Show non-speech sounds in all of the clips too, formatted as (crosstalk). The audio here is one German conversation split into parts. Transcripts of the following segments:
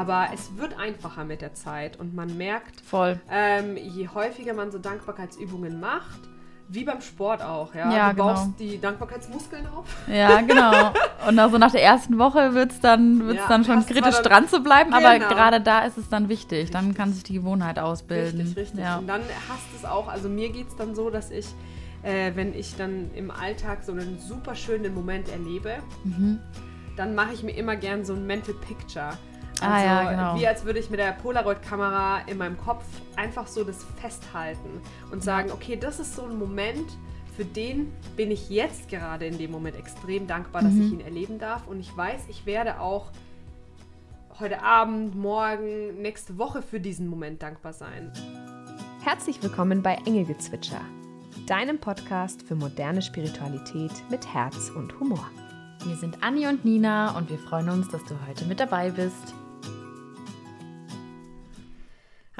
Aber es wird einfacher mit der Zeit und man merkt, Voll. ähm, je häufiger man so Dankbarkeitsübungen macht, wie beim Sport auch, ja. Ja, du genau. baust die Dankbarkeitsmuskeln auf. Ja, genau. Und also nach der ersten Woche wird es dann, wird's Ja, dann schon kritisch dann- dran zu bleiben, aber Genau. gerade da ist es dann wichtig. Dann Richtig. kann sich die Gewohnheit ausbilden. Richtig, richtig. Ja. Und dann hast es auch, also mir geht es dann so, dass ich, äh, wenn ich dann im Alltag so einen super schönen Moment erlebe, Mhm. dann mache ich mir immer gern so ein Mental Picture. Also Ah, ja, genau. wie als würde ich mit der Polaroid-Kamera in meinem Kopf einfach so das festhalten und sagen, okay, das ist so ein Moment, für den bin ich jetzt gerade in dem Moment extrem dankbar, dass Mhm. ich ihn erleben darf. Und ich weiß, ich werde auch heute Abend, morgen, nächste Woche für diesen Moment dankbar sein. Herzlich willkommen bei Engelgezwitscher, deinem Podcast für moderne Spiritualität mit Herz und Humor. Wir sind Anni und Nina und wir freuen uns, dass du heute mit dabei bist.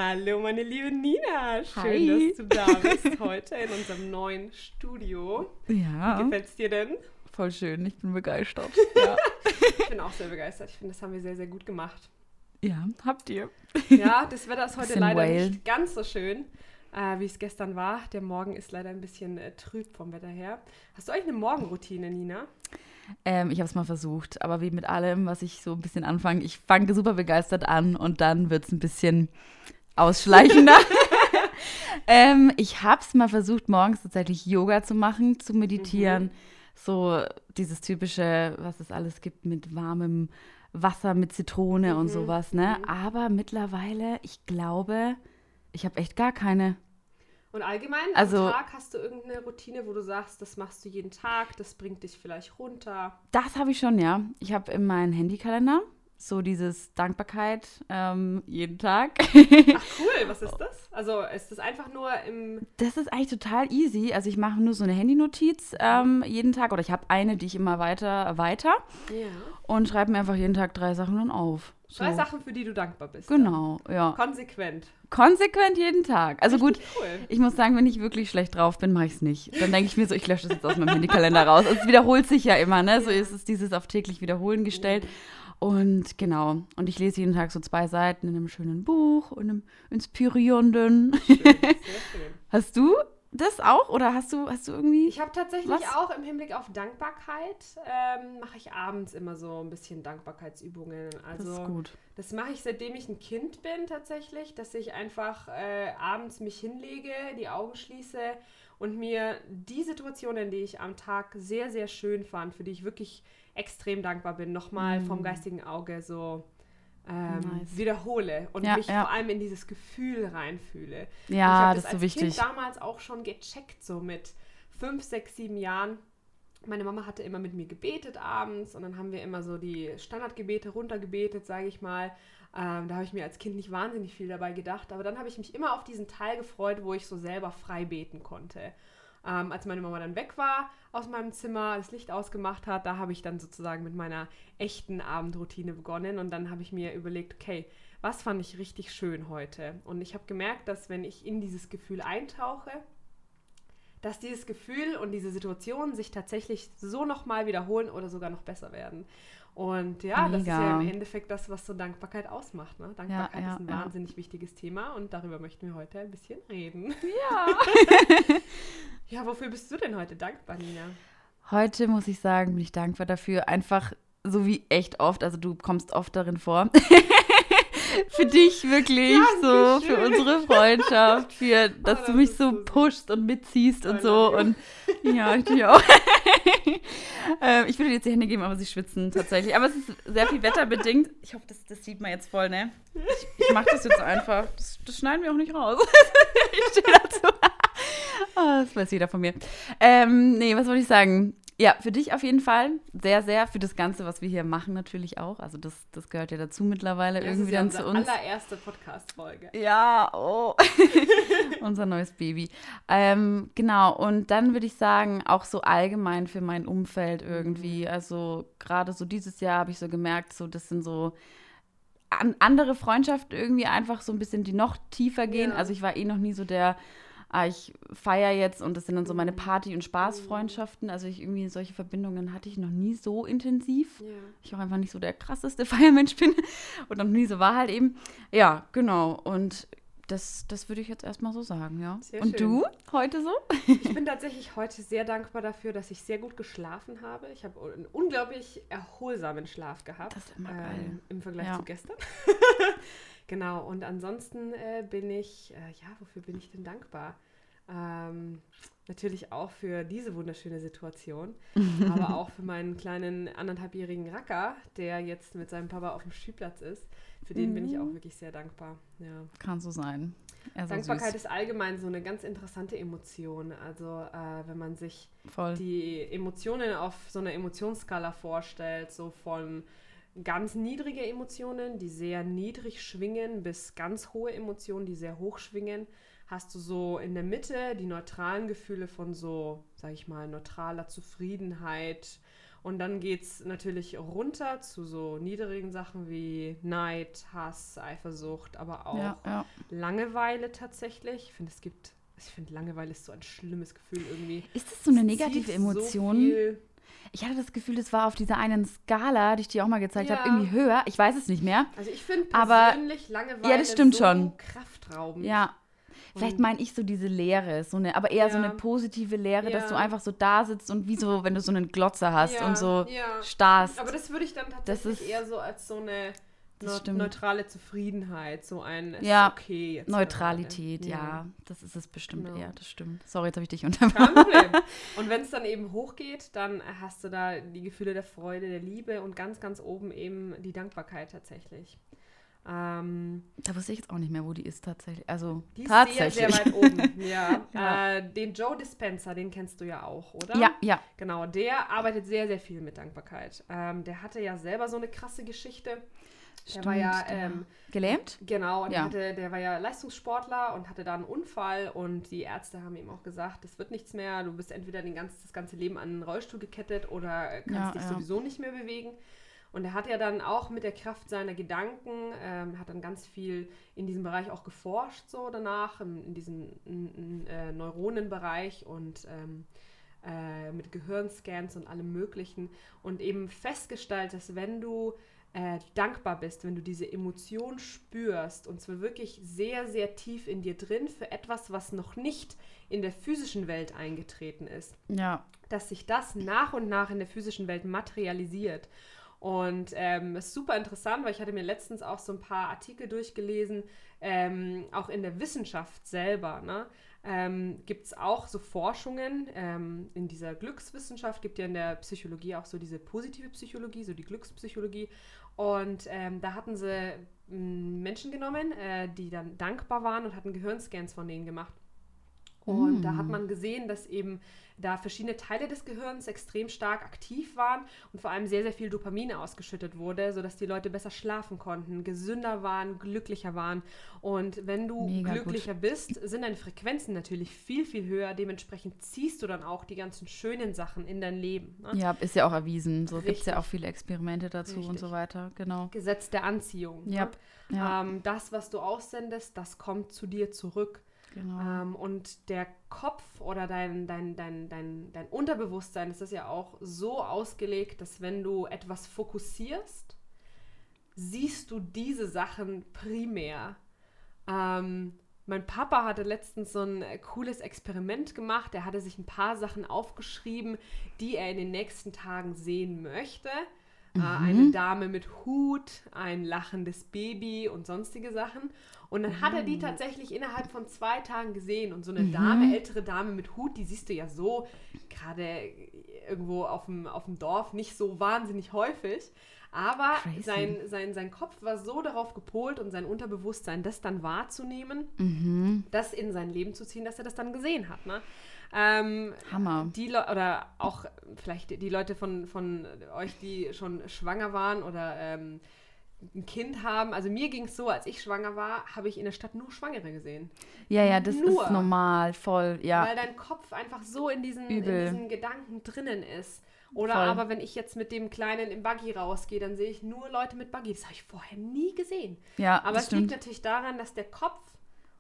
Hallo, meine liebe Nina. Schön, Hi. dass du da (laughs) bist heute in unserem neuen Studio. Ja, Gefällt es dir denn? voll schön. Ich bin begeistert. (laughs) Ja. Ich bin auch sehr begeistert. Ich finde, das haben wir sehr, sehr gut gemacht. Ja, habt ihr. Ja, das Wetter ist (laughs) heute leider Whale. nicht ganz so schön, äh, wie es gestern war. Der Morgen ist leider ein bisschen äh, trüb vom Wetter her. Hast du eigentlich eine Morgenroutine, Nina? Ähm, ich habe es mal versucht, aber wie mit allem, was ich so ein bisschen anfange, ich fange super begeistert an und dann wird es ein bisschen ausschleichender. (laughs) (laughs) ähm, ich habe es mal versucht, morgens tatsächlich Yoga zu machen, zu meditieren. So dieses typische, was es alles gibt mit warmem Wasser, mit Zitrone und sowas, ne? Aber mittlerweile, ich glaube, ich habe echt gar keine. Und allgemein Also- am Tag hast du irgendeine Routine, wo du sagst, das machst du jeden Tag, das bringt dich vielleicht runter. Das habe ich schon, ja. Ich habe in meinem Handykalender so dieses Dankbarkeit ähm, jeden Tag. Ach cool, was ist das? Also ist das einfach nur im... Das ist eigentlich total easy. Also ich mache nur so eine Handynotiz ähm, jeden Tag oder ich habe eine, die ich immer weiter weiter Ja. und schreibe mir einfach jeden Tag drei Sachen dann auf. So. Drei Sachen, für die du dankbar bist. Genau, ja. Dann. Konsequent. Konsequent jeden Tag. Also gut, Cool. ich muss sagen, wenn ich wirklich schlecht drauf bin, mache ich es nicht. Dann denke ich mir so, ich lösche das jetzt aus meinem Handykalender raus. Es wiederholt sich ja immer, ne? So ist es dieses auf täglich Wiederholen gestellt. Und genau. Und ich lese jeden Tag so zwei Seiten in einem schönen Buch und einem inspirierenden. Schön, sehr (laughs) schön. Hast du das auch oder hast du, hast du irgendwie? Ich habe tatsächlich Was? auch im Hinblick auf Dankbarkeit, ähm, mache ich abends immer so ein bisschen Dankbarkeitsübungen. Also das ist gut. Das mache ich seitdem ich ein Kind bin tatsächlich, dass ich einfach äh, abends mich hinlege, die Augen schließe und mir die Situationen, die ich am Tag sehr, sehr schön fand, für die ich wirklich extrem dankbar bin, nochmal vom geistigen Auge so ähm. Nice. wiederhole und Ja, mich ja. vor allem in dieses Gefühl reinfühle. Ich Ja, hab das ist so als wichtig. Kind damals auch schon gecheckt, so mit fünf, sechs, sieben Jahren. Meine Mama hatte immer mit mir gebetet abends und dann haben wir immer so die Standardgebete runtergebetet, sage ich mal. Ähm, da habe ich mir als Kind nicht wahnsinnig viel dabei gedacht, aber dann habe ich mich immer auf diesen Teil gefreut, wo ich so selber frei beten konnte. Ähm, als meine Mama dann weg war aus meinem Zimmer, das Licht ausgemacht hat, da habe ich dann sozusagen mit meiner echten Abendroutine begonnen und dann habe ich mir überlegt, okay, was fand ich richtig schön heute? Und ich habe gemerkt, dass wenn ich in dieses Gefühl eintauche, dass dieses Gefühl und diese Situation sich tatsächlich so nochmal wiederholen oder sogar noch besser werden. Und ja, das ist ja Mega. im Endeffekt das, was so Dankbarkeit ausmacht. Ne? Dankbarkeit ja, ist ein ja. wahnsinnig wichtiges Thema und darüber möchten wir heute ein bisschen reden. Ja. (laughs) Ja, wofür bist du denn heute dankbar, Nina? Heute muss ich sagen, bin ich dankbar dafür. Einfach so wie echt oft. Also du kommst oft darin vor. (laughs) für dich wirklich so, für Dankeschön. unsere Freundschaft, für dass das du mich so pushst und mitziehst und so. Und (laughs) ja, ich dich auch. (laughs) ähm, ich würde dir jetzt die Hände geben, aber sie schwitzen tatsächlich. Aber es ist sehr viel wetterbedingt. Ich hoffe, das, das sieht man jetzt voll, ne? Ich, ich mache das jetzt einfach. Das, das schneiden wir auch nicht raus. (laughs) ich stehe dazu. Ah, das weiß jeder von mir. Ähm, nee, was wollte ich sagen? Ja, für dich auf jeden Fall. Sehr, sehr. Für das Ganze, was wir hier machen, natürlich auch. Also, das, das gehört ja dazu mittlerweile Das irgendwie ja dann zu uns. allererste Podcast-Folge. Ja, oh. (laughs) Unser neues Baby. Ähm, genau, und dann würde ich sagen, auch so allgemein für mein Umfeld irgendwie. Also gerade so dieses Jahr habe ich so gemerkt, so das sind so an andere Freundschaften irgendwie einfach so ein bisschen, die noch tiefer gehen. Ja. Also ich war eh noch nie so der ah, ich feiere jetzt und das sind dann so meine Party- und Spaßfreundschaften. Also ich irgendwie solche Verbindungen hatte ich noch nie so intensiv. Ja. Ich auch einfach nicht so der krasseste (laughs) Feiermensch bin und noch nie so war halt eben. Ja, genau. Und das, das würde ich jetzt erstmal so sagen, ja. Sehr und schön. du heute so? Ich bin tatsächlich heute sehr dankbar dafür, dass ich sehr gut geschlafen habe. Ich habe einen unglaublich erholsamen Schlaf gehabt. Das ist immer geil. ähm, Im Vergleich Ja. zu gestern. (laughs) genau, und ansonsten äh, bin ich, äh, ja, wofür bin ich denn dankbar? Ähm, natürlich auch für diese wunderschöne Situation, (laughs) aber auch für meinen kleinen anderthalbjährigen Racker, der jetzt mit seinem Papa auf dem Spielplatz ist. Für den bin ich Mhm. auch wirklich sehr dankbar. Ja. Kann so sein. Dankbarkeit süß. ist allgemein so eine ganz interessante Emotion. Also äh, wenn man sich Voll. die Emotionen auf so einer Emotionsskala vorstellt, so von ganz niedrige Emotionen, die sehr niedrig schwingen, bis ganz hohe Emotionen, die sehr hoch schwingen, hast du so in der Mitte die neutralen Gefühle von so, sag ich mal, neutraler Zufriedenheit. Und dann geht es natürlich runter zu so niedrigen Sachen wie Neid, Hass, Eifersucht, aber auch ja, ja. Langeweile tatsächlich. Ich finde, es gibt, ich finde, Langeweile ist so ein schlimmes Gefühl irgendwie. Ist das so eine negative Emotion? So ich hatte das Gefühl, das war auf dieser einen Skala, die ich dir auch mal gezeigt Ja. habe, irgendwie höher. Ich weiß es nicht mehr. Also ich finde Aber- persönlich Langeweile Ja, das stimmt so schon. kraftraubend. Ja. Vielleicht meine ich so diese Leere, so eine, aber eher so Ja. eine positive Leere, dass Ja. du einfach so da sitzt und wie so, wenn du so einen Glotzer hast und so starrst. Aber das würde ich dann tatsächlich ist- eher so als so eine Stimmt. neutrale Zufriedenheit, so ein Ja, okay jetzt Neutralität, gerade. ja. Das ist es bestimmt Genau. eher, das stimmt. Sorry, jetzt habe ich dich Kein unterbrochen. Problem. (laughs) Und wenn es dann eben hochgeht, dann hast du da die Gefühle der Freude, der Liebe und ganz, ganz oben eben die Dankbarkeit tatsächlich. Ähm, Da wusste ich jetzt auch nicht mehr, wo die ist tatsächlich. Also die ist tatsächlich. sehr, sehr weit oben. (laughs) Ja. Ja. Äh, den Joe Dispenza, den kennst du ja auch, oder? ja, ja. Genau, der arbeitet sehr, sehr viel mit Dankbarkeit. Ähm, der hatte ja selber so eine krasse Geschichte. Der Stimmt, war ja, der- ähm, Gelähmt? genau, und Ja. hatte, der war ja Leistungssportler und hatte da einen Unfall und die Ärzte haben ihm auch gesagt, das wird nichts mehr, du bist entweder den ganz, das ganze Leben an einen Rollstuhl gekettet oder kannst Ja, dich ja. sowieso nicht mehr bewegen. Und er hat ja dann auch mit der Kraft seiner Gedanken, ähm, hat dann ganz viel in diesem Bereich auch geforscht, so danach, in, in diesem n- n- äh, Neuronenbereich und ähm, äh, mit Gehirnscans und allem Möglichen und eben festgestellt, dass wenn du äh, dankbar bist, wenn du diese Emotion spürst und zwar wirklich sehr, sehr tief in dir drin für etwas, was noch nicht in der physischen Welt eingetreten ist, Ja. dass sich das nach und nach in der physischen Welt materialisiert. Und ähm, es ist super interessant, weil ich hatte mir letztens auch so ein paar Artikel durchgelesen, ähm, auch in der Wissenschaft selber. Ne? Ähm, gibt es auch so Forschungen ähm, in dieser Glückswissenschaft, gibt ja in der Psychologie auch so diese positive Psychologie, so die Glückspsychologie. Und ähm, da hatten sie mh, Menschen genommen, äh, die dann dankbar waren und hatten Gehirnscans von denen gemacht. Und da hat man gesehen, dass eben da verschiedene Teile des Gehirns extrem stark aktiv waren und vor allem sehr, sehr viel Dopamin ausgeschüttet wurde, sodass die Leute besser schlafen konnten, gesünder waren, glücklicher waren. Und wenn du Mega glücklicher bist, sind deine Frequenzen natürlich viel, viel höher. Dementsprechend ziehst du dann auch die ganzen schönen Sachen in dein Leben. Ne? Ja, ist ja auch erwiesen. So gibt es ja auch viele Experimente dazu und Richtig. so weiter. Genau. Gesetz der Anziehung. Ja. Ne? Ja, Ähm, das, was du aussendest, das kommt zu dir zurück. Genau. Ähm, und der Kopf oder dein, dein, dein, dein, dein Unterbewusstsein das ist ja auch so ausgelegt, dass wenn du etwas fokussierst, siehst du diese Sachen primär. Ähm, mein Papa hatte letztens so ein cooles Experiment gemacht. Er hatte sich ein paar Sachen aufgeschrieben, die er in den nächsten Tagen sehen möchte. Äh, eine Dame mit Hut, ein lachendes Baby und sonstige Sachen. Und dann hat er die tatsächlich innerhalb von zwei Tagen gesehen. Und so eine Dame, ältere Dame mit Hut, die siehst du ja so, gerade irgendwo auf dem, auf dem Dorf, nicht so wahnsinnig häufig. Aber Crazy. sein, sein, sein Kopf war so darauf gepolt und sein Unterbewusstsein, das dann wahrzunehmen, Mhm. das in sein Leben zu ziehen, dass er das dann gesehen hat. Ne? Ähm, Hammer. die Le oder auch vielleicht die Leute von, von euch, die schon schwanger waren oder ähm, ein Kind haben. Also mir ging es so, als ich schwanger war, habe ich in der Stadt nur Schwangere gesehen. Ja, ja, das Nur. ist normal, voll, ja. Weil dein Kopf einfach so in diesen, in diesen Gedanken drinnen ist. Oder Voll. aber wenn ich jetzt mit dem Kleinen im Buggy rausgehe, dann sehe ich nur Leute mit Buggy. Das habe ich vorher nie gesehen. Ja, Aber das es liegt stimmt. natürlich daran, dass der Kopf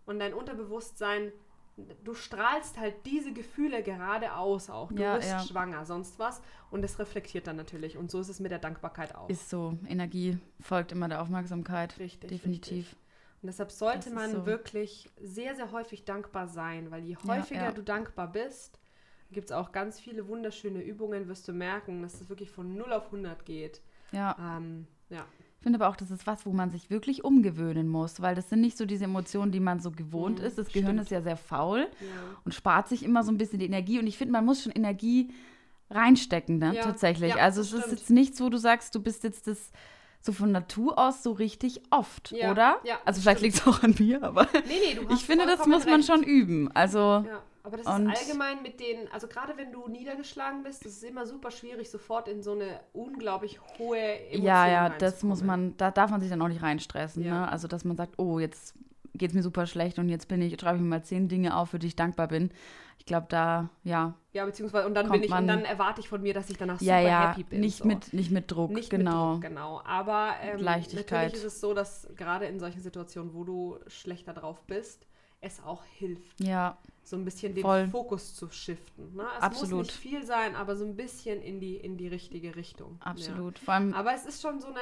und dein Unterbewusstsein du strahlst halt diese Gefühle geradeaus auch. Du Ja, bist ja. schwanger, sonst was. Und das reflektiert dann natürlich. Und so ist es mit der Dankbarkeit auch. Ist so. Energie folgt immer der Aufmerksamkeit. richtig. Definitiv. Richtig. Und deshalb sollte man so. wirklich sehr, sehr häufig dankbar sein, weil je häufiger ja. du dankbar bist, gibt es auch ganz viele wunderschöne Übungen, wirst du merken, dass es wirklich von 0 auf 100 geht. Ja. Ähm, ja. Ich finde aber auch, das ist was, wo man sich wirklich umgewöhnen muss, weil das sind nicht so diese Emotionen, die man so gewohnt Mhm, ist. Das Gehirn stimmt. ist ja sehr faul ja. und spart sich immer so ein bisschen die Energie. Und ich finde, man muss schon Energie reinstecken, ne? Ja, tatsächlich. ja, also es ist stimmt. jetzt nichts, wo du sagst, du bist jetzt das so von Natur aus so richtig oft, oder? ja, also vielleicht liegt es auch an mir, aber Nee, nee, (laughs) ich finde, das muss man recht. schon üben. Also Ja, aber das Und- ist allgemein mit den, also gerade wenn du niedergeschlagen bist, das ist immer super schwierig, sofort in so eine unglaublich hohe Emotion ja, ja, das muss man, da darf man sich dann auch nicht reinstressen. Ja. Ne? Also, dass man sagt, oh, jetzt geht es mir super schlecht und jetzt bin ich, schreibe ich mir mal zehn Dinge auf, für die ich dankbar bin. Ich glaube, da, ja, Ja, beziehungsweise, und dann bin ich, man- und dann erwarte ich von mir, dass ich danach ja, super ja, happy bin. nicht, so. mit, nicht mit Druck, Nicht genau. mit Druck, genau. Aber ähm, Leichtigkeit. natürlich ist es so, dass gerade in solchen Situationen, wo du schlechter drauf bist, es auch hilft, Ja, so ein bisschen den Voll. Fokus zu shiften. Ne? Es Absolut. muss nicht viel sein, aber so ein bisschen in die, in die richtige Richtung. absolut. Vor allem, Ja. Aber es ist schon so eine,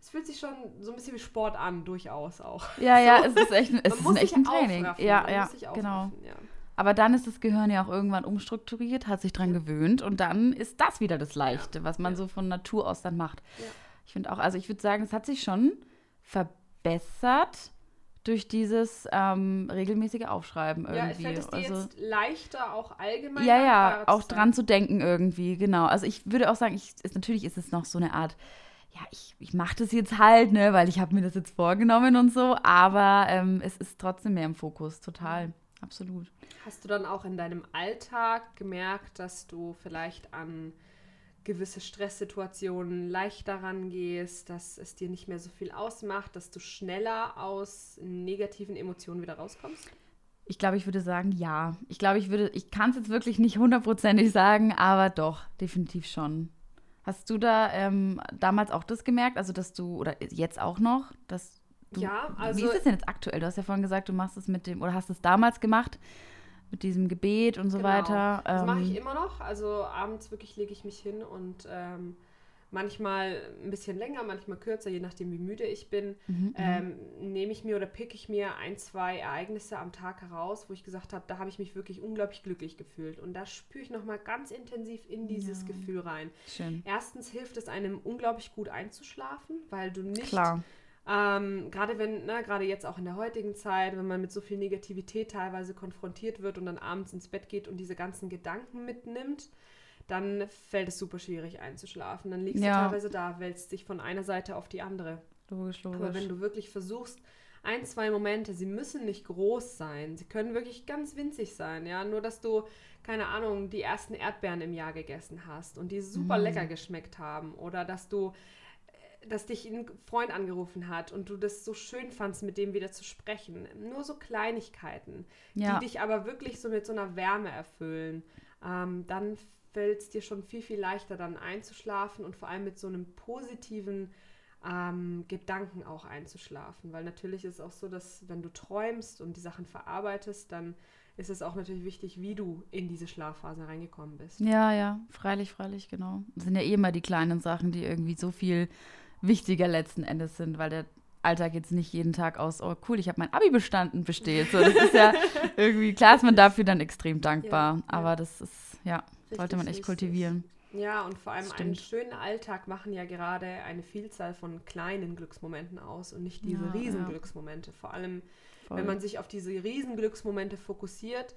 es fühlt sich schon so ein bisschen wie Sport an, durchaus auch. ja, ja, es ist echt, es ist ein echt ein Training. aufraffen, Ja, man ja, genau. ja. Aber dann ist das Gehirn ja auch irgendwann umstrukturiert, hat sich dran gewöhnt und dann ist das wieder das Leichte, was man Ja. so von Natur aus dann macht. Ja. Ich finde auch, also ich würde sagen, es hat sich schon verbessert durch dieses ähm, regelmäßige Aufschreiben Ja, irgendwie. fällt es dir also, jetzt leichter, auch allgemein ja, ja, auch sein? dran zu denken irgendwie, genau. Also ich würde auch sagen, ich, ist, natürlich ist es noch so eine Art, ja, ich, ich mache das jetzt halt, ne, weil ich habe mir das jetzt vorgenommen und so, aber ähm, es ist trotzdem mehr im Fokus, total, absolut. Hast du dann auch in deinem Alltag gemerkt, dass du vielleicht an gewisse Stresssituationen leichter rangehst, dass es dir nicht mehr so viel ausmacht, dass du schneller aus negativen Emotionen wieder rauskommst? Ich glaube, ich würde sagen, ja. Ich glaube, ich würde, ich kann es jetzt wirklich nicht hundertprozentig sagen, aber doch, definitiv schon. Hast du da ähm, damals auch das gemerkt, also dass du, oder jetzt auch noch, dass du, Ja, wie also ist es denn jetzt aktuell? Du hast ja vorhin gesagt, du machst es mit dem, oder hast es damals gemacht, mit diesem Gebet und so Genau. weiter. Das mache ich Ähm, immer noch. Also abends wirklich lege ich mich hin und ähm, manchmal ein bisschen länger, manchmal kürzer, je nachdem wie müde ich bin, mhm, ähm, nehme ich mir oder pick ich mir ein, zwei Ereignisse am Tag heraus, wo ich gesagt habe, da habe ich mich wirklich unglaublich glücklich gefühlt. Und da spüre ich nochmal ganz intensiv in dieses Ja. Gefühl rein. Schön. Erstens hilft es einem unglaublich gut einzuschlafen, weil du nicht Klar. Ähm, gerade wenn, ne, gerade jetzt auch in der heutigen Zeit, wenn man mit so viel Negativität teilweise konfrontiert wird und dann abends ins Bett geht und diese ganzen Gedanken mitnimmt, dann fällt es super schwierig einzuschlafen. Dann liegst Ja. du teilweise da, wälzt dich von einer Seite auf die andere. Logisch, logisch. Aber wenn du wirklich versuchst, ein, zwei Momente, sie müssen nicht groß sein, sie können wirklich ganz winzig sein, ja, nur dass du, keine Ahnung, die ersten Erdbeeren im Jahr gegessen hast und die super Mm. lecker geschmeckt haben oder dass du, dass dich ein Freund angerufen hat und du das so schön fandst, mit dem wieder zu sprechen. Nur so Kleinigkeiten, ja. die dich aber wirklich so mit so einer Wärme erfüllen, ähm, dann fällt es dir schon viel, viel leichter dann einzuschlafen und vor allem mit so einem positiven ähm, Gedanken auch einzuschlafen. Weil natürlich ist es auch so, dass wenn du träumst und die Sachen verarbeitest, dann ist es auch natürlich wichtig, wie du in diese Schlafphase reingekommen bist. Ja, ja, freilich, freilich, genau. Das sind ja eh immer die kleinen Sachen, die irgendwie so viel wichtiger letzten Endes sind, weil der Alltag jetzt nicht jeden Tag aus, oh cool, ich habe mein Abi bestanden, besteht. So, das ist ja (laughs) irgendwie, klar ist man dafür dann extrem dankbar, Ja, ja. aber das ist, ja, sollte man echt richtig. kultivieren. Ja, und vor allem einen schönen Alltag machen ja gerade eine Vielzahl von kleinen Glücksmomenten aus und nicht diese Ja, riesen ja. Glücksmomente. Vor allem Voll. wenn man sich auf diese riesen Glücksmomente fokussiert,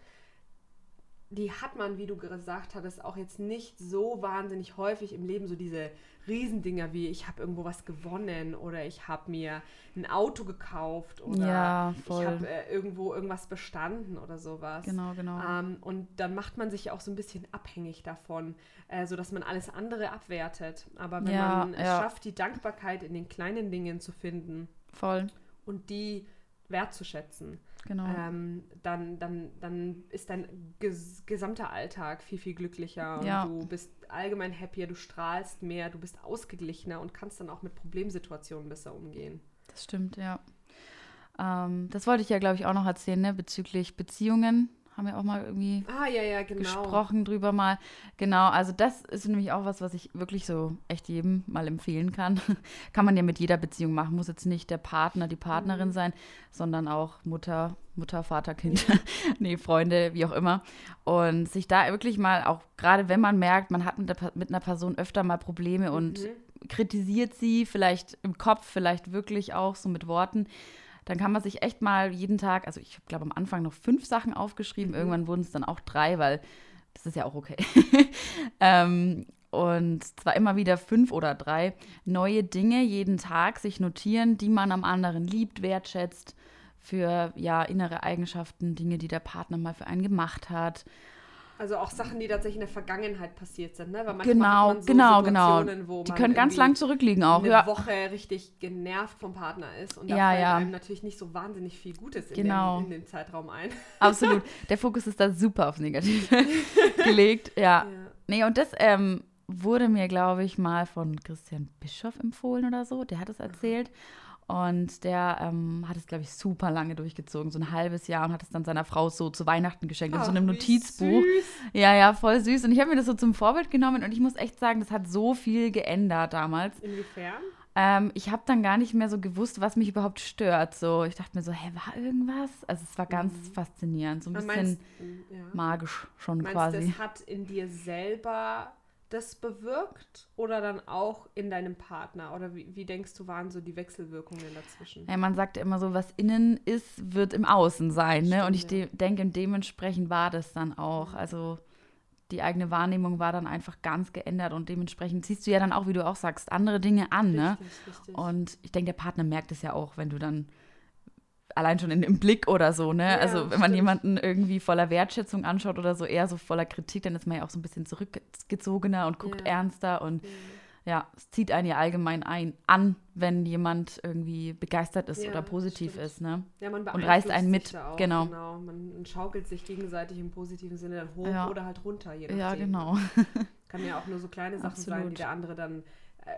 die hat man, wie du gesagt hattest, auch jetzt nicht so wahnsinnig häufig im Leben, so diese Riesendinger wie ich habe irgendwo was gewonnen oder ich habe mir ein Auto gekauft oder ja, ich habe äh, irgendwo irgendwas bestanden oder sowas. genau, genau. Ähm, und dann macht man sich ja auch so ein bisschen abhängig davon, äh, sodass man alles andere abwertet. Aber wenn Ja, man es ja. schafft, die Dankbarkeit in den kleinen Dingen zu finden voll, und die wertzuschätzen, genau. ähm, dann, dann, dann ist dein ges gesamter Alltag viel, viel glücklicher und Ja. du bist allgemein happier, du strahlst mehr, du bist ausgeglichener und kannst dann auch mit Problemsituationen besser umgehen. Das stimmt, ja. Ähm, das wollte ich ja, glaube ich, auch noch erzählen, ne? bezüglich Beziehungen haben wir auch mal irgendwie ah, ja, ja, genau. gesprochen drüber mal. Genau, also das ist nämlich auch was, was ich wirklich so echt jedem mal empfehlen kann. (laughs) kann man ja mit jeder Beziehung machen. Muss jetzt nicht der Partner, die Partnerin mhm. sein, sondern auch Mutter, Mutter, Vater, Kind, (laughs) nee, Freunde, wie auch immer. Und sich da wirklich mal, auch gerade wenn man merkt, man hat mit, der, mit einer Person öfter mal Probleme mhm. und kritisiert sie, vielleicht im Kopf, vielleicht wirklich auch so mit Worten dann kann man sich echt mal jeden Tag, also ich glaube am Anfang noch fünf Sachen aufgeschrieben, mhm. irgendwann wurden es dann auch drei, weil das ist ja auch okay. (laughs) ähm, und zwar immer wieder fünf oder drei neue Dinge jeden Tag sich notieren, die man am anderen liebt, wertschätzt, für ja innere Eigenschaften, Dinge, die der Partner mal für einen gemacht hat. Also auch Sachen, die tatsächlich in der Vergangenheit passiert sind, ne? Weil genau, so genau, genau. die können ganz lang zurückliegen auch. Eine ja. Woche richtig genervt vom Partner ist und da ja, fällt ja. einem natürlich nicht so wahnsinnig viel Gutes in, genau. den, in den Zeitraum ein. (laughs) Absolut. Der Fokus ist da super aufs Negative (laughs) gelegt. Ja. ja. Nee, und das ähm, wurde mir, glaube ich, mal von Christian Bischoff empfohlen oder so. Der hat es erzählt. Und der ähm, hat es, glaube ich, super lange durchgezogen, so ein halbes Jahr und hat es dann seiner Frau so zu Weihnachten geschenkt, Ach, in so einem Notizbuch. Süß. Ja, ja, voll süß. Und ich habe mir das so zum Vorbild genommen und ich muss echt sagen, das hat so viel geändert damals. Inwiefern? Ähm, ich habe dann gar nicht mehr so gewusst, was mich überhaupt stört. So, ich dachte mir so, hä, war irgendwas? Also es war ganz mhm. faszinierend, so ein bisschen meinst, ja. magisch schon meinst, quasi. Das hat in dir selber das bewirkt oder dann auch in deinem Partner? Oder wie, wie denkst du, waren so die Wechselwirkungen dazwischen? Ja, man sagt immer so, was innen ist, wird im Außen sein. Ne? Und ich de denke, dementsprechend war das dann auch. Mhm. Also die eigene Wahrnehmung war dann einfach ganz geändert und dementsprechend ziehst du ja dann auch, wie du auch sagst, andere Dinge an. Ne? Richtig, ne? Richtig. Und ich denke, der Partner merkt es ja auch, wenn du dann allein schon in, im Blick oder so, ne? Ja, also wenn man stimmt. jemanden irgendwie voller Wertschätzung anschaut oder so eher so voller Kritik, dann ist man ja auch so ein bisschen zurückgezogener und guckt ja. ernster und ja. ja. es zieht einen ja allgemein ein an, wenn jemand irgendwie begeistert ist oder positiv stimmt. ist, ne? Ja, man und reißt einen mit, auch, genau. genau. Man schaukelt sich gegenseitig im positiven Sinne dann hoch oder halt runter, je nachdem. Ja, genau. Kann ja auch nur so kleine Sachen Absolut. sein, die der andere dann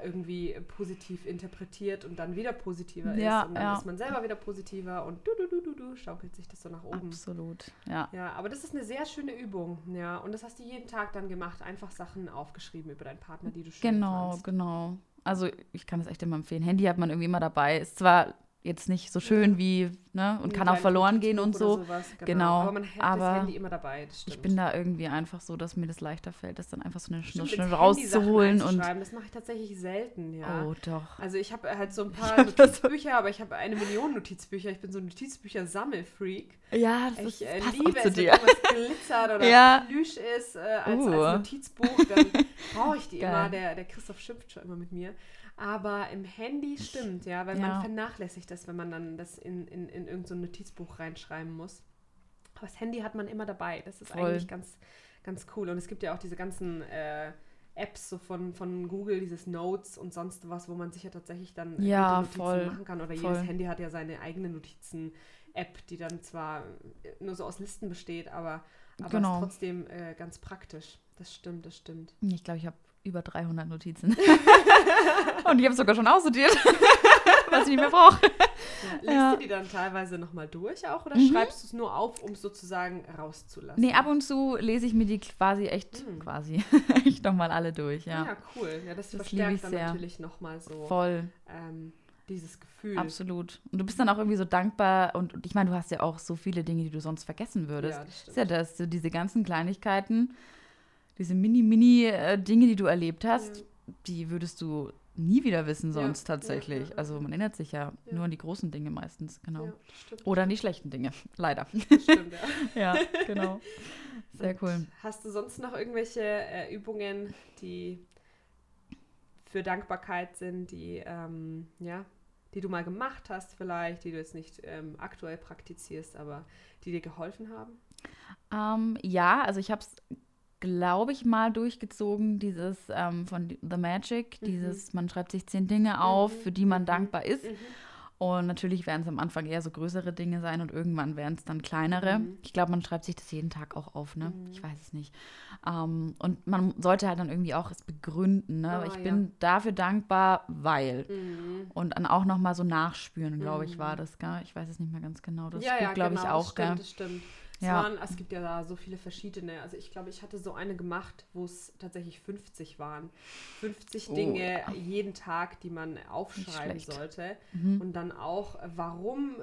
irgendwie positiv interpretiert und dann wieder positiver ja, ist und dann ja. ist man selber wieder positiver und du, du, du, du, du, schaukelt sich das so nach oben. Absolut, ja. Ja, aber das ist eine sehr schöne Übung, ja. Und das hast du jeden Tag dann gemacht, einfach Sachen aufgeschrieben über deinen Partner, die du schön Genau, fandst. genau. Also ich kann das echt immer empfehlen. Handy hat man irgendwie immer dabei. Ist zwar jetzt nicht so schön wie, ne, und kann auch verloren gehen und so. Sowas, genau. genau. Aber man hält Aber das Handy immer dabei. ich bin da irgendwie einfach so, dass mir das leichter fällt, das dann einfach so eine Stunde schnell rauszuholen. Und das mache ich tatsächlich selten, ja. Oh, doch. Also ich habe halt so ein paar Notizbücher, aber ich habe eine Million Notizbücher. Ich bin so ein Notizbücher-Sammelfreak. Ja, das ich, äh, liebe es, wenn irgendwas glitzert oder (laughs) ja. Plüsch ist äh, als, uh. als Notizbuch. Dann brauche ich die (laughs) Geil. immer. Der, der Christoph schimpft schon immer mit mir. Aber im Handy stimmt, ja, weil ja. man vernachlässigt das, wenn man dann das in, in, in irgendein so Notizbuch reinschreiben muss. Aber das Handy hat man immer dabei. Das ist Voll. eigentlich ganz, ganz cool. Und es gibt ja auch diese ganzen äh, Apps so von, von Google, dieses Notes und sonst was, wo man sich ja tatsächlich dann ja, Notizen voll, machen kann. Oder voll. jedes Handy hat ja seine eigene Notizen-App, die dann zwar nur so aus Listen besteht, aber, aber genau. ist trotzdem äh, ganz praktisch. Das stimmt, das stimmt. Ich glaube, ich habe über 300 Notizen. (laughs) und ich habe sogar schon aussortiert, (laughs) was ich nicht mehr brauche. Ja, liest ja. du die dann teilweise nochmal durch auch oder mhm. schreibst du es nur auf, um es sozusagen rauszulassen? Nee, ab und zu lese ich mir die quasi echt, mhm. quasi, (laughs) echt nochmal alle durch, ja. Ja, cool. Ja, das, das verstärkt dann sehr. natürlich nochmal so. Voll. Ähm, dieses Gefühl. Absolut. Und du bist dann auch irgendwie so dankbar und, und ich meine, du hast ja auch so viele Dinge, die du sonst vergessen würdest. Ja, das stimmt. Ist ja das, so diese ganzen Kleinigkeiten diese Mini-Mini-Dinge, die du erlebt hast, ja. die würdest du nie wieder wissen sonst ja, tatsächlich. Ja, also man erinnert sich ja, nur an die großen Dinge meistens, genau. Oder an die schlechten Dinge, (laughs) leider. Das stimmt, ja. (laughs) ja, genau. (laughs) Sehr Und cool. Hast du sonst noch irgendwelche äh, Übungen, die für Dankbarkeit sind, die, ähm, ja, die du mal gemacht hast vielleicht, die du jetzt nicht ähm, aktuell praktizierst, aber die dir geholfen haben? Ähm, ja, also ich habe es glaube ich, mal durchgezogen, dieses ähm, von The Magic, mhm. dieses, man schreibt sich zehn Dinge auf, mhm. für die man mhm. dankbar ist. Mhm. Und natürlich werden es am Anfang eher so größere Dinge sein und irgendwann werden es dann kleinere. Mhm. Ich glaube, man schreibt sich das jeden Tag auch auf, ne? Ich weiß es nicht. Ähm, und man sollte halt dann irgendwie auch es begründen, ne? Ah, ich ja. bin dafür dankbar, weil. Mhm. Und dann auch nochmal so nachspüren, glaube ich, war das, gell? Ich weiß es nicht mehr ganz genau. Das ja, ja, glaube genau, ich, auch, das stimmt, gell? das stimmt. Es, Ja. waren, es gibt ja da so viele verschiedene. Also ich glaube, ich hatte so eine gemacht, wo es tatsächlich 50 waren. 50 Oh. Dinge jeden Tag, die man aufschreiben sollte. Mhm. Und dann auch, warum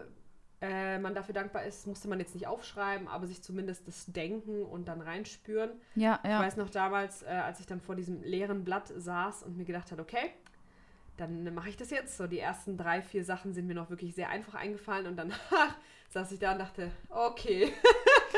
äh, man dafür dankbar ist, musste man jetzt nicht aufschreiben, aber sich zumindest das denken und dann reinspüren. Ja, Ich ja. weiß noch damals, äh, als ich dann vor diesem leeren Blatt saß und mir gedacht habe, okay, dann mache ich das jetzt. So die ersten drei, vier Sachen sind mir noch wirklich sehr einfach eingefallen und dann saß ich da und dachte, okay,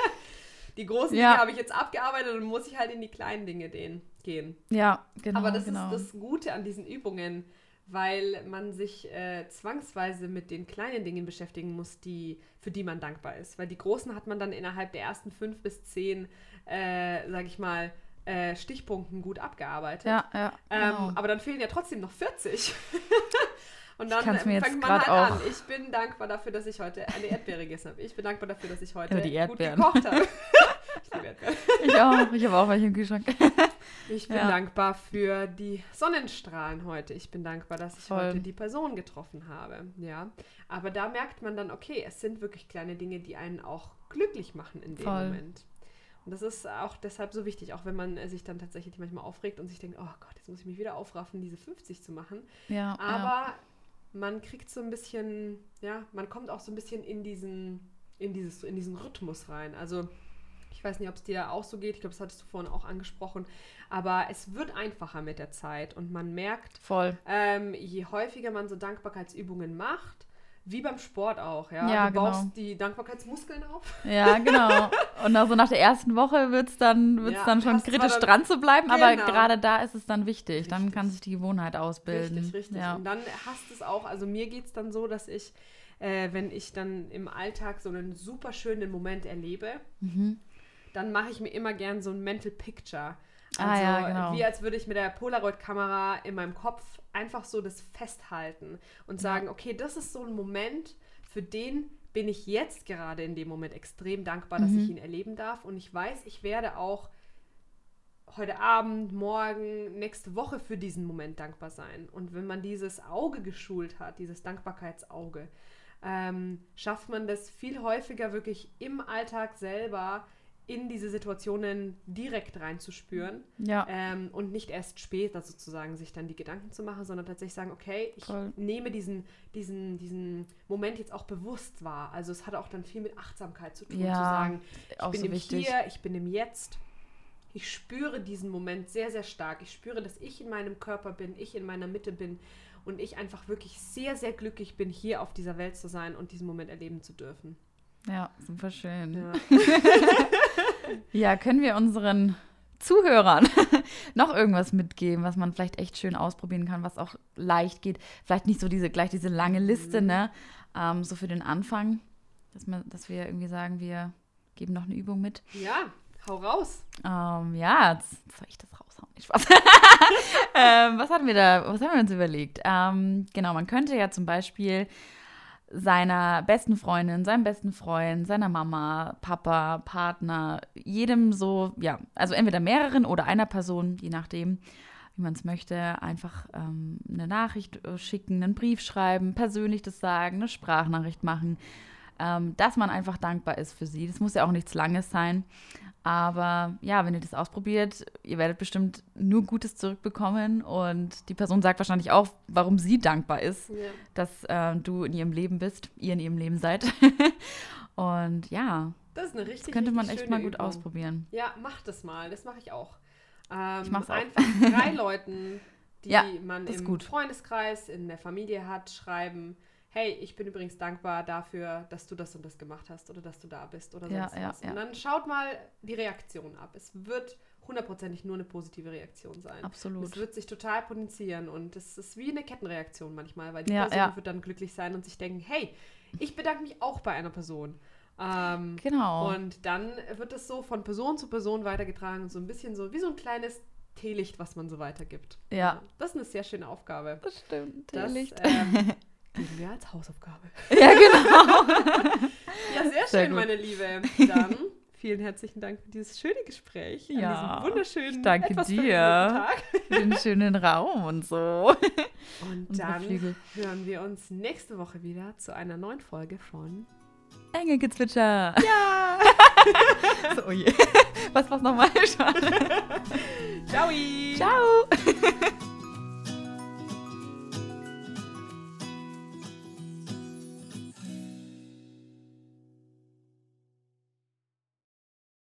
(laughs) die großen Ja. Dinge habe ich jetzt abgearbeitet und muss ich halt in die kleinen Dinge den, gehen. Ja, genau. Aber das genau. ist das Gute an diesen Übungen, weil man sich äh, zwangsweise mit den kleinen Dingen beschäftigen muss, die, für die man dankbar ist. Weil die großen hat man dann innerhalb der ersten fünf bis zehn, äh, sag ich mal, äh, Stichpunkten gut abgearbeitet. Ja, ja. Ähm, genau. aber dann fehlen ja trotzdem noch 40. (laughs) Und dann fängt man halt auch- an. Ich bin dankbar dafür, dass ich heute eine Erdbeere gegessen habe. Ich bin dankbar dafür, dass ich heute Aber die gut gekocht habe. (laughs) ich liebe Erdbeeren. Ich auch. Ich habe auch welche im Kühlschrank. (laughs) Ich bin Ja. dankbar für die Sonnenstrahlen heute. Ich bin dankbar, dass ich Voll. heute die Person getroffen habe. Ja. Aber da merkt man dann, okay, es sind wirklich kleine Dinge, die einen auch glücklich machen in dem Voll. Moment. Und das ist auch deshalb so wichtig, auch wenn man sich dann tatsächlich manchmal aufregt und sich denkt, oh Gott, jetzt muss ich mich wieder aufraffen, diese 50 zu machen. Ja, ja. Man kriegt so ein bisschen, ja, man kommt auch so ein bisschen in diesen, in dieses, in diesen Rhythmus rein. Also ich weiß nicht, ob es dir auch so geht. Ich glaube, das hattest du vorhin auch angesprochen. Aber es wird einfacher mit der Zeit und man merkt, Voll. ähm, je häufiger man so Dankbarkeitsübungen macht, wie beim Sport auch, ja. Ja, du baust genau. die Dankbarkeitsmuskeln auf. (laughs) Ja, genau. Und auch so nach der ersten Woche wird es dann, wird's Ja, dann schon kritisch dann- dran zu bleiben, aber Genau. gerade da ist es dann wichtig. Dann Richtig. kann sich die Gewohnheit ausbilden. Richtig, richtig. Ja. Und dann hast es auch, also mir geht es dann so, dass ich, äh, wenn ich dann im Alltag so einen super schönen Moment erlebe, Mhm. dann mache ich mir immer gern so ein Mental Picture. Ah, Also ja, genau. wie als würde ich mit der Polaroid-Kamera in meinem Kopf einfach so das festhalten und sagen, okay, das ist so ein Moment, für den bin ich jetzt gerade in dem Moment extrem dankbar, dass Mhm. ich ihn erleben darf. Und ich weiß, ich werde auch heute Abend, morgen, nächste Woche für diesen Moment dankbar sein. Und wenn man dieses Auge geschult hat, dieses Dankbarkeitsauge, ähm, schafft man das viel häufiger wirklich im Alltag selber in diese Situationen direkt reinzuspüren Ja. ähm, und nicht erst später sozusagen sich dann die Gedanken zu machen, sondern tatsächlich sagen, okay, ich Voll. nehme diesen, diesen, diesen Moment jetzt auch bewusst wahr. Also es hat auch dann viel mit Achtsamkeit zu tun, Ja, zu sagen, ich bin so im wichtig. Hier, ich bin im Jetzt. Ich spüre diesen Moment sehr, sehr stark. Ich spüre, dass ich in meinem Körper bin, ich in meiner Mitte bin und ich einfach wirklich sehr, sehr glücklich bin, hier auf dieser Welt zu sein und diesen Moment erleben zu dürfen. Ja, super schön. Ja. (laughs) (laughs) Ja, können wir unseren Zuhörern (laughs) noch irgendwas mitgeben, was man vielleicht echt schön ausprobieren kann, was auch leicht geht? Vielleicht nicht so diese gleich diese lange Liste, Mhm. ne? Ähm, so für den Anfang, dass, man, dass wir irgendwie sagen, wir geben noch eine Übung mit. ja, hau raus. Ähm, ja, jetzt soll ich das raushauen? Nicht Spaß. (laughs) ähm, was hatten wir da, was haben wir uns überlegt? Ähm, genau, man könnte ja zum Beispiel seiner besten Freundin, seinem besten Freund, seiner Mama, Papa, Partner, jedem so, ja, also entweder mehreren oder einer Person, je nachdem, wie man es möchte, einfach ähm, eine Nachricht äh, schicken, einen Brief schreiben, persönlich das sagen, eine Sprachnachricht machen, ähm, dass man einfach dankbar ist für sie. Das muss ja auch nichts Langes sein. Aber ja, wenn ihr das ausprobiert, ihr werdet bestimmt nur Gutes zurückbekommen und die Person sagt wahrscheinlich auch, warum sie dankbar ist, Ja. dass äh, du in ihrem Leben bist, ihr in ihrem Leben seid. (laughs) und ja, Das ist eine richtig, das könnte man echt mal gut Übung. ausprobieren. Ja, mach das mal. Das mache ich auch. Ähm, Ich mach's auch. Einfach drei Leuten, (laughs) die Ja, man im gut. Freundeskreis, in der Familie hat, schreiben, hey, ich bin übrigens dankbar dafür, dass du das und das gemacht hast oder dass du da bist oder Ja, sonst ja, was. ja. Und dann schaut mal die Reaktion ab. Es wird hundertprozentig nur eine positive Reaktion sein. Absolut. Es wird sich total potenzieren und es ist wie eine Kettenreaktion manchmal, weil die Ja, Person ja. wird dann glücklich sein und sich denken, hey, ich bedanke mich auch bei einer Person. Ähm, Genau. und dann wird es so von Person zu Person weitergetragen, so ein bisschen so wie so ein kleines Teelicht, was man so weitergibt. Ja. Das ist eine sehr schöne Aufgabe. das stimmt. Das Licht. ähm, (laughs) Geben wir als Hausaufgabe. (laughs) Ja, genau. Ja, sehr schön, Sehr gut. meine Liebe. Dann (laughs) vielen herzlichen Dank für dieses schöne Gespräch. an Ja, diesem wunderschönen, danke etwas dir. Tag. (laughs) Für den schönen Raum und so. Und dann Flügel. hören wir uns nächste Woche wieder zu einer neuen Folge von Engelgezwitscher. Ja! So, oh je. Was war's nochmal? Ciao! Ciao.